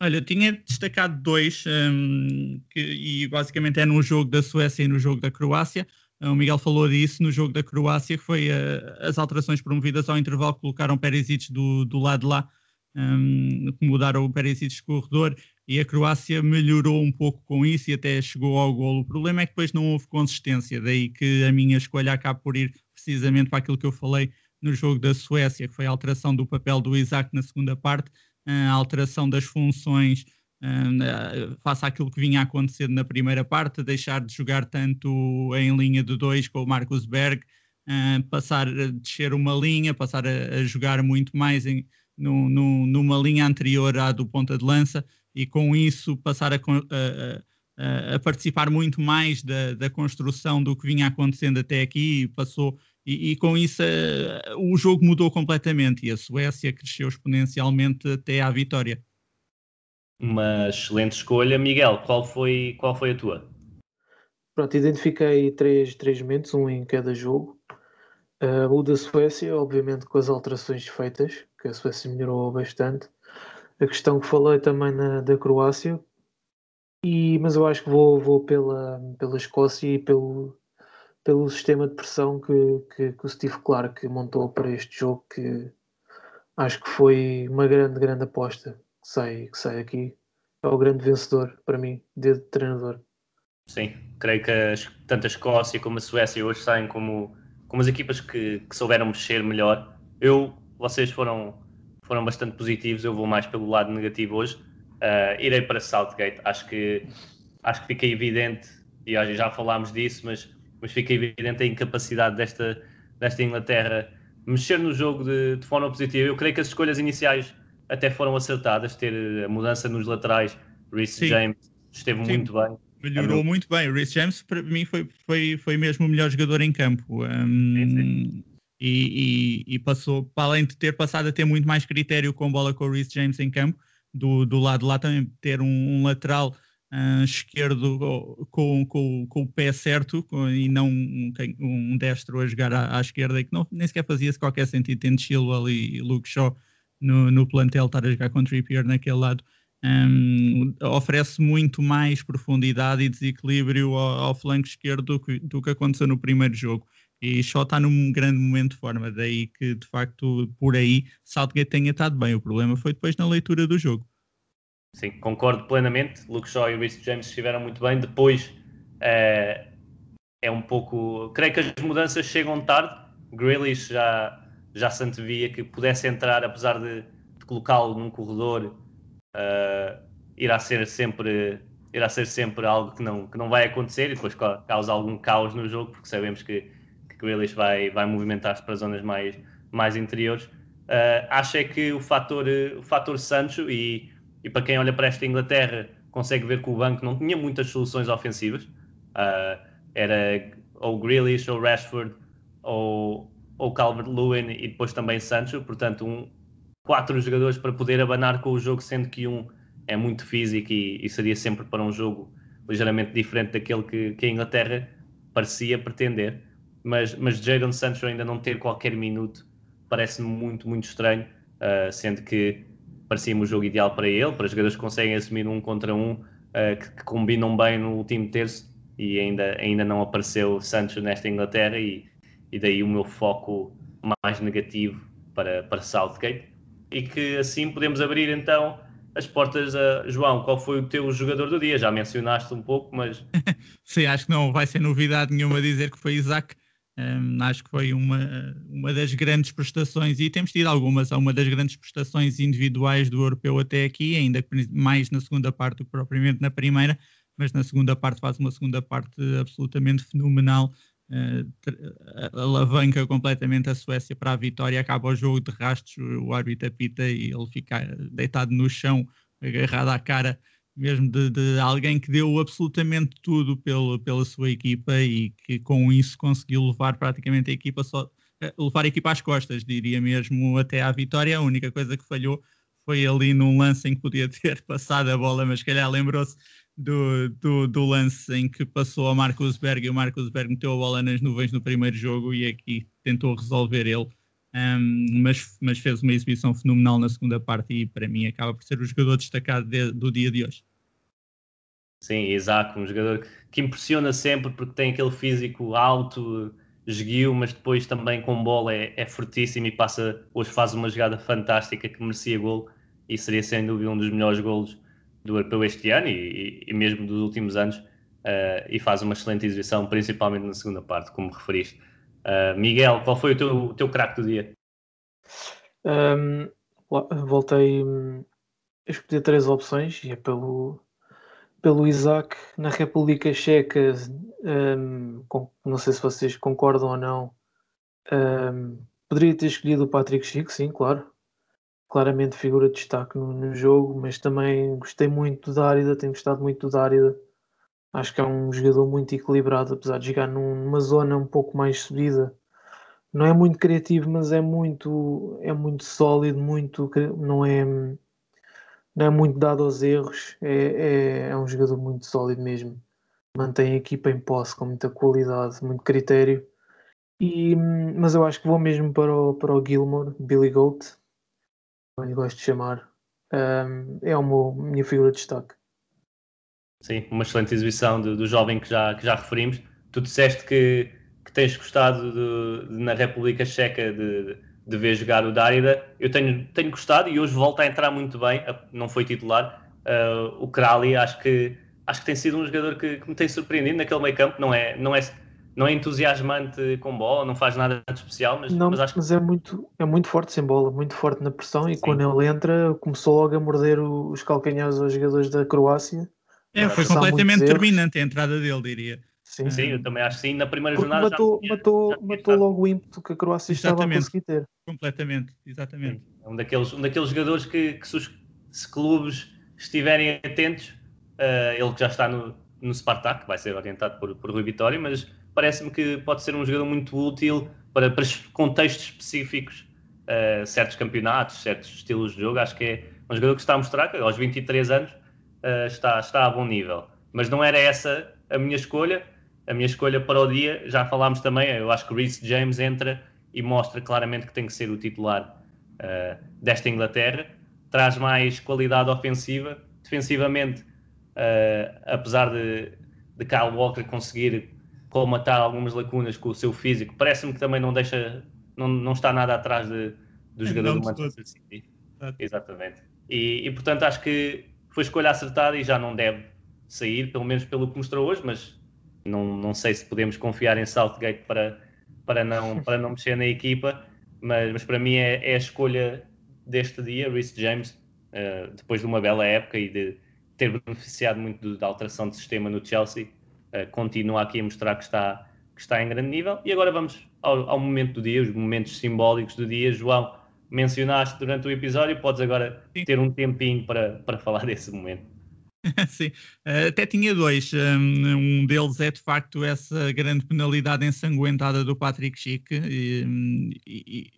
Olha, eu tinha destacado dois, um, que, e basicamente é no jogo da Suécia e no jogo da Croácia. O Miguel falou disso no jogo da Croácia, que foi uh, as alterações promovidas ao intervalo que colocaram Perisic do, do lado de lá, um, que mudaram o Perisic de corredor, e a Croácia melhorou um pouco com isso e até chegou ao golo. O problema é que depois não houve consistência, daí que a minha escolha acaba por ir precisamente para aquilo que eu falei no jogo da Suécia, que foi a alteração do papel do Isaac na segunda parte, a alteração das funções uh, face àquilo que vinha acontecendo na primeira parte, deixar de jogar tanto em linha de dois com o Marcus Berg, uh, passar a descer uma linha, passar a, a jogar muito mais em, no, no, numa linha anterior à do ponta de lança e com isso passar a, a, a participar muito mais da, da, construção do que vinha acontecendo até aqui e passou e, e, com isso uh, o jogo mudou completamente e a Suécia cresceu exponencialmente até à vitória. Uma excelente escolha. Miguel, qual foi, qual foi a tua? Pronto, identifiquei três, três momentos, um em cada jogo. Uh, o da Suécia, obviamente com as alterações feitas, que a Suécia melhorou bastante. A questão que falei também na, da Croácia, e, mas eu acho que vou, vou pela, pela Escócia e pelo, pelo sistema de pressão que, que, que o Steve Clark montou para este jogo, que acho que foi uma grande, grande aposta que sai, que sai aqui. É o grande vencedor para mim, de treinador. Sim, creio que as, tanto a Escócia como a Suécia hoje saem como, como as equipas que, que souberam mexer melhor. Eu, vocês foram, foram bastante positivos, eu vou mais pelo lado negativo hoje. Uh, irei para Southgate. Acho que, acho que fica evidente, e já falámos disso, mas mas fica evidente a incapacidade desta, desta Inglaterra mexer no jogo de, de forma positiva. Eu creio que as escolhas iniciais até foram acertadas, ter a mudança nos laterais, Reece James esteve Sim. muito bem. Melhorou é muito bem. O Reece James, para mim, foi, foi, foi mesmo o melhor jogador em campo. Um, Sim. E, e, e, passou, para além de ter passado a ter muito mais critério com bola com o Reece James em campo, do, do lado de lá também ter um, um lateral uh, esquerdo com, com, com, o pé certo com, e não um, um, destro a jogar à, à esquerda e que não, nem sequer fazia qualquer sentido tendo Chilwell e Luke Shaw no, no plantel estar a jogar com Trippier naquele lado. Um, oferece muito mais profundidade e desequilíbrio ao, ao flanco esquerdo do que, do que, aconteceu no primeiro jogo. E só está num grande momento de forma, daí que de facto por aí Southgate tenha estado bem. O problema foi depois na leitura do jogo. Sim, concordo plenamente. Luke Shaw e o Reece James estiveram muito bem. Depois é, é um pouco. Creio que as mudanças chegam tarde. Grealish já, já se antevia que pudesse entrar, apesar de, de colocá-lo num corredor, uh, irá ser sempre irá ser sempre algo que não, que não vai acontecer e depois causa algum caos no jogo, porque sabemos que, que Grealish vai, vai movimentar-se para zonas mais, mais interiores. Uh, acho é que o fator, o fator Sancho e e para quem olha para esta Inglaterra, consegue ver que o banco não tinha muitas soluções ofensivas. Uh, era ou Grealish, ou Rashford, ou, ou Calvert-Lewin e depois também Sancho. Portanto, um, quatro jogadores para poder abanar com o jogo, sendo que um é muito físico e, e seria sempre para um jogo ligeiramente diferente daquele que, que a Inglaterra parecia pretender. Mas, mas Jadon Sancho ainda não ter qualquer minuto parece-me muito, muito estranho, uh, sendo que parecia-me o jogo ideal para ele, para jogadores que conseguem assumir um contra um, uh, que, que, combinam bem no último terço e ainda, ainda não apareceu Sancho nesta Inglaterra e, e daí o meu foco mais negativo para, para Southgate e que assim podemos abrir então as portas a João, qual foi o teu jogador do dia? Já mencionaste um pouco, mas sim, acho que não vai ser novidade nenhuma dizer que foi Isaac um, acho que foi uma, uma das grandes prestações, e temos tido algumas, uma das grandes prestações individuais do europeu até aqui, ainda mais na segunda parte do que propriamente na primeira, mas na segunda parte faz uma segunda parte absolutamente fenomenal, uh, alavanca completamente a Suécia para a vitória, acaba o jogo de rastros, o árbitro apita e ele fica deitado no chão, agarrado à cara mesmo de, de, alguém que deu absolutamente tudo pelo, pela sua equipa e que com isso conseguiu levar praticamente a equipa só eh, levar a equipa às costas, diria mesmo até à vitória. A única coisa que falhou foi ali num lance em que podia ter passado a bola, mas calhar lembrou-se do, do, do, lance em que passou a Marcos Berg e o Marcos Berg meteu a bola nas nuvens no primeiro jogo e aqui tentou resolver ele. Um, mas, mas, fez uma exibição fenomenal na segunda parte e para mim acaba por ser o jogador destacado de, do dia de hoje. Sim, Isaac, um jogador que, que, impressiona sempre porque tem aquele físico alto, esguio, mas depois também com bola é, é fortíssimo e passa, hoje faz uma jogada fantástica que merecia gol e seria sem dúvida um dos melhores golos do europeu este ano e, e, e mesmo dos últimos anos uh, e faz uma excelente exibição, principalmente na segunda parte, como referiste. Uh, Miguel, qual foi o teu, o teu craque do dia? Um, voltei a escolher três opções e é pelo, pelo Isaac na República Checa. Um, com, não sei se vocês concordam ou não. Um, poderia ter escolhido o Patrick Chico, sim, claro. Claramente figura de destaque no, no jogo, mas também gostei muito da Árida, tenho gostado muito da Árida Acho que é um jogador muito equilibrado, apesar de jogar numa zona um pouco mais subida. Não é muito criativo, mas é muito, é muito sólido, muito, não é, não é muito dado aos erros. É, é, é um jogador muito sólido mesmo. Mantém a equipa em posse com muita qualidade, muito critério. E, mas eu acho que vou mesmo para o, para o Gilmore, Billy Goat, como eu gosto de chamar. Um, é a minha figura de destaque. Sim, uma excelente exibição do, do jovem que já, que já referimos. Tu disseste que, que tens gostado de, de, na República Checa de, de ver jogar o Dárida. Eu tenho, tenho gostado e hoje volta a entrar muito bem, não foi titular. Uh, o Krali, acho que, acho que tem sido um jogador que, que me tem surpreendido naquele meio campo. Não é, não, é, não é entusiasmante com bola, não faz nada de especial, mas, não, mas acho mas é muito, é muito forte sem bola, muito forte na pressão. E Sim. quando ele entra, começou logo a morder os calcanhares aos jogadores da Croácia é, foi completamente determinante a entrada dele, diria. Sim, sim, eu também acho que sim. Na primeira Porque jornada matou, já, matou, já matou logo o ímpeto que a Croácia exatamente, estava a conseguir ter. Completamente, exatamente. É um daqueles, um daqueles jogadores que, que se os se clubes estiverem atentos, uh, ele que já está no, no Spartak, vai ser orientado por, por Rui Vitória, mas parece-me que pode ser um jogador muito útil para, para contextos específicos, uh, certos campeonatos, certos estilos de jogo. Acho que é um jogador que está a mostrar que aos 23 anos uh, está, está a bom nível. Mas não era essa a minha escolha. A minha escolha para o dia, já falámos também, eu acho que Reece James entra e mostra claramente que tem que ser o titular uh, desta Inglaterra. Traz mais qualidade ofensiva. Defensivamente, uh, apesar de, de Kyle Walker conseguir colmatar algumas lacunas com o seu físico, parece-me que também não deixa, não, não está nada atrás de, do jogador do Manchester City. Exatamente. E, e, portanto acho que foi escolha acertada e já não deve sair, pelo menos pelo que mostrou hoje, mas não, não sei se podemos confiar em Southgate para, para, não, para não mexer na equipa, mas, mas para mim é, é a escolha deste dia, Rhys James, uh, depois de uma bela época e de ter beneficiado muito da alteração de sistema no Chelsea, uh, continua aqui a mostrar que está, que está em grande nível. E agora vamos ao, ao momento do dia, os momentos simbólicos do dia. João, mencionaste durante o episódio, podes agora Sim. ter um tempinho para, para falar desse momento. Sim, eh, até tinha dois. Um deles é de facto essa grande penalidade ensanguentada do Patrick Schick. E, e,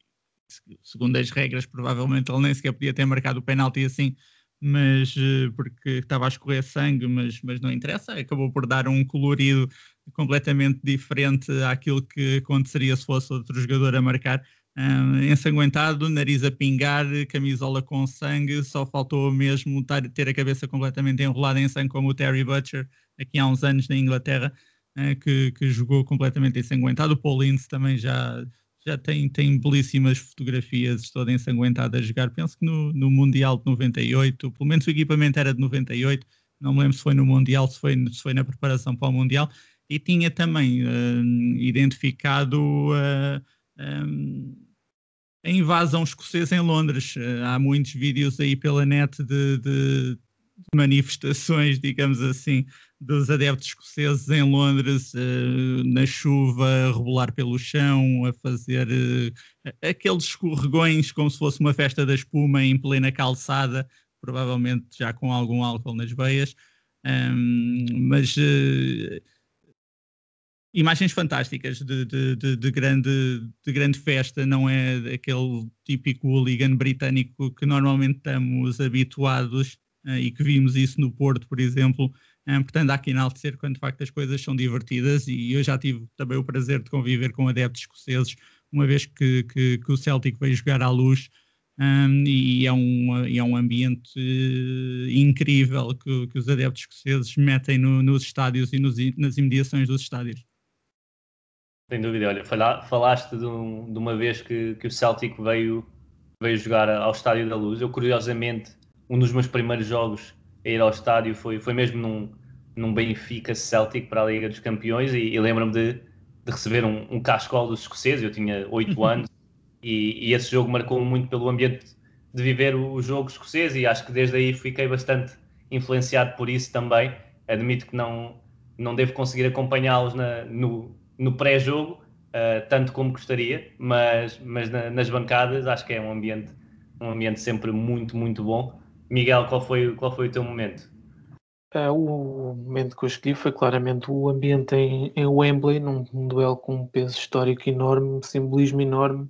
segundo as regras, provavelmente ele nem sequer podia ter marcado o penalti assim, mas eh, porque estava a escorrer sangue, mas, mas não interessa. Acabou por dar um colorido completamente diferente àquilo que aconteceria se fosse outro jogador a marcar um, ensanguentado, nariz a pingar, camisola com sangue, só faltou mesmo ter a cabeça completamente enrolada em sangue, como o Terry Butcher, aqui há uns anos na Inglaterra, uh, que, que, jogou completamente ensanguentado. O Paul Ince também já, já tem, tem belíssimas fotografias, toda ensanguentada a jogar. Penso que no, no Mundial de 98, pelo menos o equipamento era de 98, não me lembro se foi no Mundial, se foi, se foi na preparação para o Mundial, e tinha também uh, identificado. Um, a invasão escocesa em Londres. Eh, há muitos vídeos aí pela net de, de, manifestações, digamos assim, dos adeptos escoceses em Londres, uh, na chuva, a rebolar pelo chão, a fazer uh, aqueles escorregões como se fosse uma festa da espuma em plena calçada, provavelmente já com algum álcool nas veias, um, mas uh, imagens fantásticas de, de, de, de, grande, de grande festa, não é aquele típico hooligan britânico que normalmente estamos habituados uh, e que vimos isso no Porto, por exemplo. Um, portanto, há que enaltecer quando de facto as coisas são divertidas e eu já tive também o prazer de conviver com adeptos escoceses uma vez que, que, que o Celtic veio jogar à luz um, e, é um, é um ambiente incrível que, que, os adeptos escoceses metem no, nos estádios e nos, nas imediações dos estádios. Sem dúvida, olha, falaste de, um, de uma vez que, que, o Celtic veio, veio jogar ao Estádio da Luz. Eu, curiosamente, um dos meus primeiros jogos a ir ao estádio foi, foi mesmo num, num Benfica Celtic para a Liga dos Campeões e, e lembro-me de, de, receber um, um cascol dos escoceses. Eu tinha 8 anos e, e, esse jogo marcou muito pelo ambiente de viver o, o jogo escocês e acho que desde aí fiquei bastante influenciado por isso também. Admito que não, não devo conseguir acompanhá-los no, no pré-jogo, uh, tanto como gostaria, mas, mas na, nas bancadas acho que é um ambiente, um ambiente sempre muito, muito bom. Miguel, qual foi, qual foi o teu momento? Uh, o momento que eu escolhi foi claramente o ambiente em, em Wembley, num, num, duelo com um peso histórico enorme, simbolismo enorme.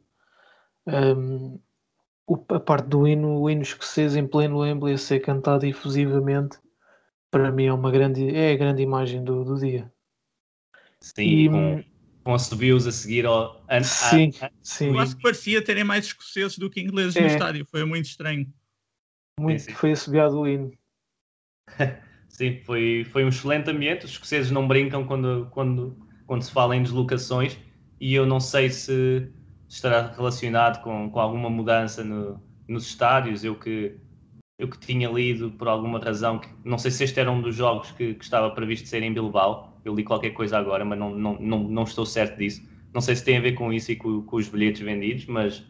Um, a parte do hino, o hino escocês em pleno Wembley a ser cantado efusivamente, para mim é uma grande, é a grande imagem do, do dia. Sim, e, com, com assobios a seguir ao. A, sim, a, sim. Eu acho que parecia terem mais escoceses do que ingleses é. no estádio, foi muito estranho. Muito, sim, sim. Foi assobiado o hino. sim, foi, foi um excelente ambiente. Os escoceses não brincam quando, quando, quando se fala em deslocações e eu não sei se estará relacionado com, com alguma mudança no, nos estádios. Eu que, eu que tinha lido por alguma razão, que, não sei se este era um dos jogos que, que estava previsto ser em Bilbao, eu li qualquer coisa agora, mas não, não, não, não estou certo disso. Não sei se tem a ver com isso e com, com os bilhetes vendidos, mas,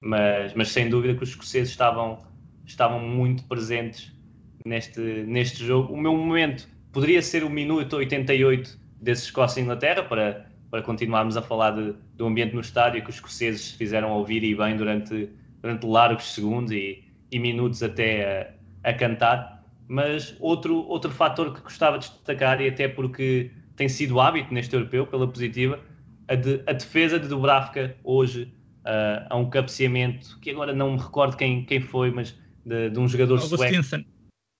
mas, mas sem dúvida que os escoceses estavam, estavam muito presentes neste, neste jogo. O meu momento poderia ser o minuto 88 desse Escócia-Inglaterra, para, para continuarmos a falar de, do ambiente no estádio que os escoceses fizeram ouvir e bem durante, durante largos segundos e, e minutos até a, a cantar mas outro, outro fator que gostava de destacar, e até porque tem sido hábito neste europeu, pela positiva, a, de, a defesa de Dubravka hoje uh, a um cabeceamento, que agora não me recordo quem, quem foi, mas de, de um jogador sueco.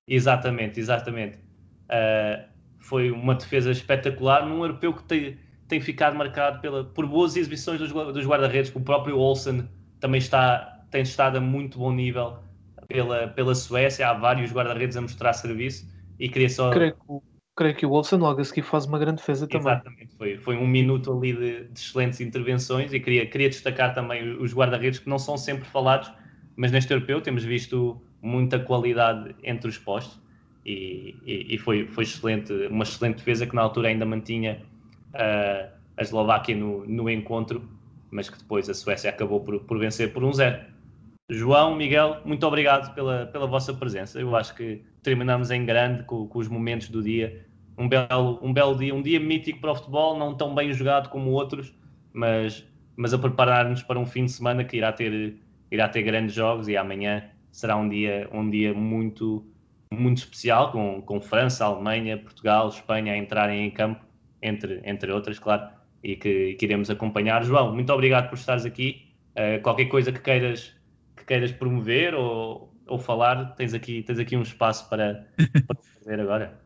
Exatamente, exatamente. Uh, foi uma defesa espetacular num europeu que tem, tem ficado marcado pela, por boas exibições dos, dos guarda-redes, o próprio Olsen também está, tem estado a muito bom nível pela, pela Suécia, há vários guarda-redes a mostrar serviço e queria só. Creio que, creio que o Olsen logo a seguir faz uma grande defesa também. Exatamente, foi, foi um minuto ali de, de excelentes intervenções e queria, queria destacar também os guarda-redes que não são sempre falados, mas neste europeu temos visto muita qualidade entre os postos e, e, e foi, foi excelente, uma excelente defesa que na altura ainda mantinha uh, a Eslováquia no, no encontro, mas que depois a Suécia acabou por, por vencer por um zero. João, Miguel, muito obrigado pela, pela vossa presença. Eu acho que terminamos em grande com, com, os momentos do dia. Um belo, um belo dia, um dia mítico para o futebol, não tão bem jogado como outros, mas, mas a preparar-nos para um fim de semana que irá ter, irá ter grandes jogos e amanhã será um dia, um dia muito, muito especial, com, com França, Alemanha, Portugal, Espanha a entrarem em campo, entre, entre outras, claro, e que, que iremos acompanhar. João, muito obrigado por estares aqui. Uh, qualquer coisa que queiras queiras promover ou, ou falar, tens aqui, tens aqui um espaço para, para fazer agora.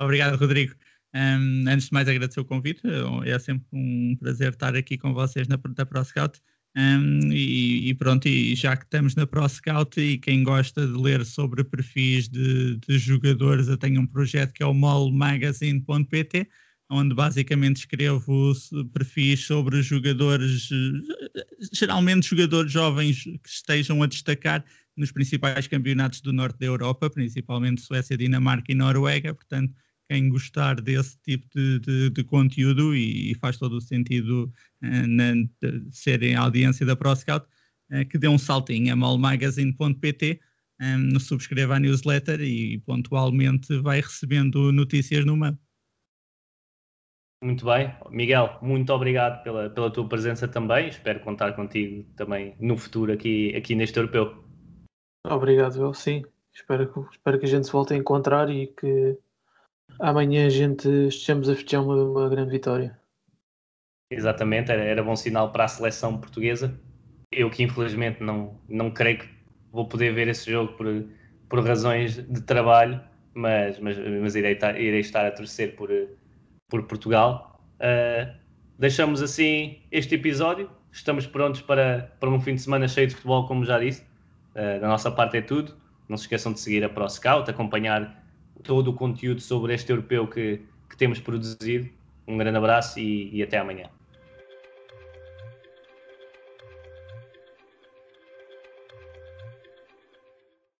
Obrigado, Rodrigo. Um, antes de mais, agradecer o convite. É sempre um prazer estar aqui com vocês na, na ProScout. Um, e, e, pronto, e já que estamos na ProScout e quem gosta de ler sobre perfis de, de jogadores, eu tenho um projeto que é o molmagazine.pt onde basicamente escrevo perfis sobre jogadores, geralmente jogadores jovens que estejam a destacar nos principais campeonatos do norte da Europa, principalmente Suécia, Dinamarca e Noruega. Portanto, quem gostar desse tipo de, de, de conteúdo e, e, faz todo o sentido uh, na, serem audiência da ProScout, uh, que dê um saltinho a molmagazine.pt, um, eh, subscreva a newsletter e pontualmente vai recebendo notícias no mail. Muito bem. Miguel, muito obrigado pela, pela tua presença também. Espero contar contigo também no futuro aqui, aqui neste europeu. Obrigado, eu sim. Espero que, espero que a gente se volte a encontrar e que amanhã a gente estejamos a festejar uma, uma grande vitória. Exatamente, era, era bom sinal para a seleção portuguesa. Eu que infelizmente não, não creio que vou poder ver esse jogo por, por razões de trabalho, mas, mas, mas irei, estar, irei estar a torcer por, por Portugal. Uh, deixamos assim este episódio. Estamos prontos para, para um fim de semana cheio de futebol, como já disse. Uh, da nossa parte é tudo. Não se esqueçam de seguir a ProScout, acompanhar todo o conteúdo sobre este europeu que, que temos produzido. Um grande abraço e, e até amanhã.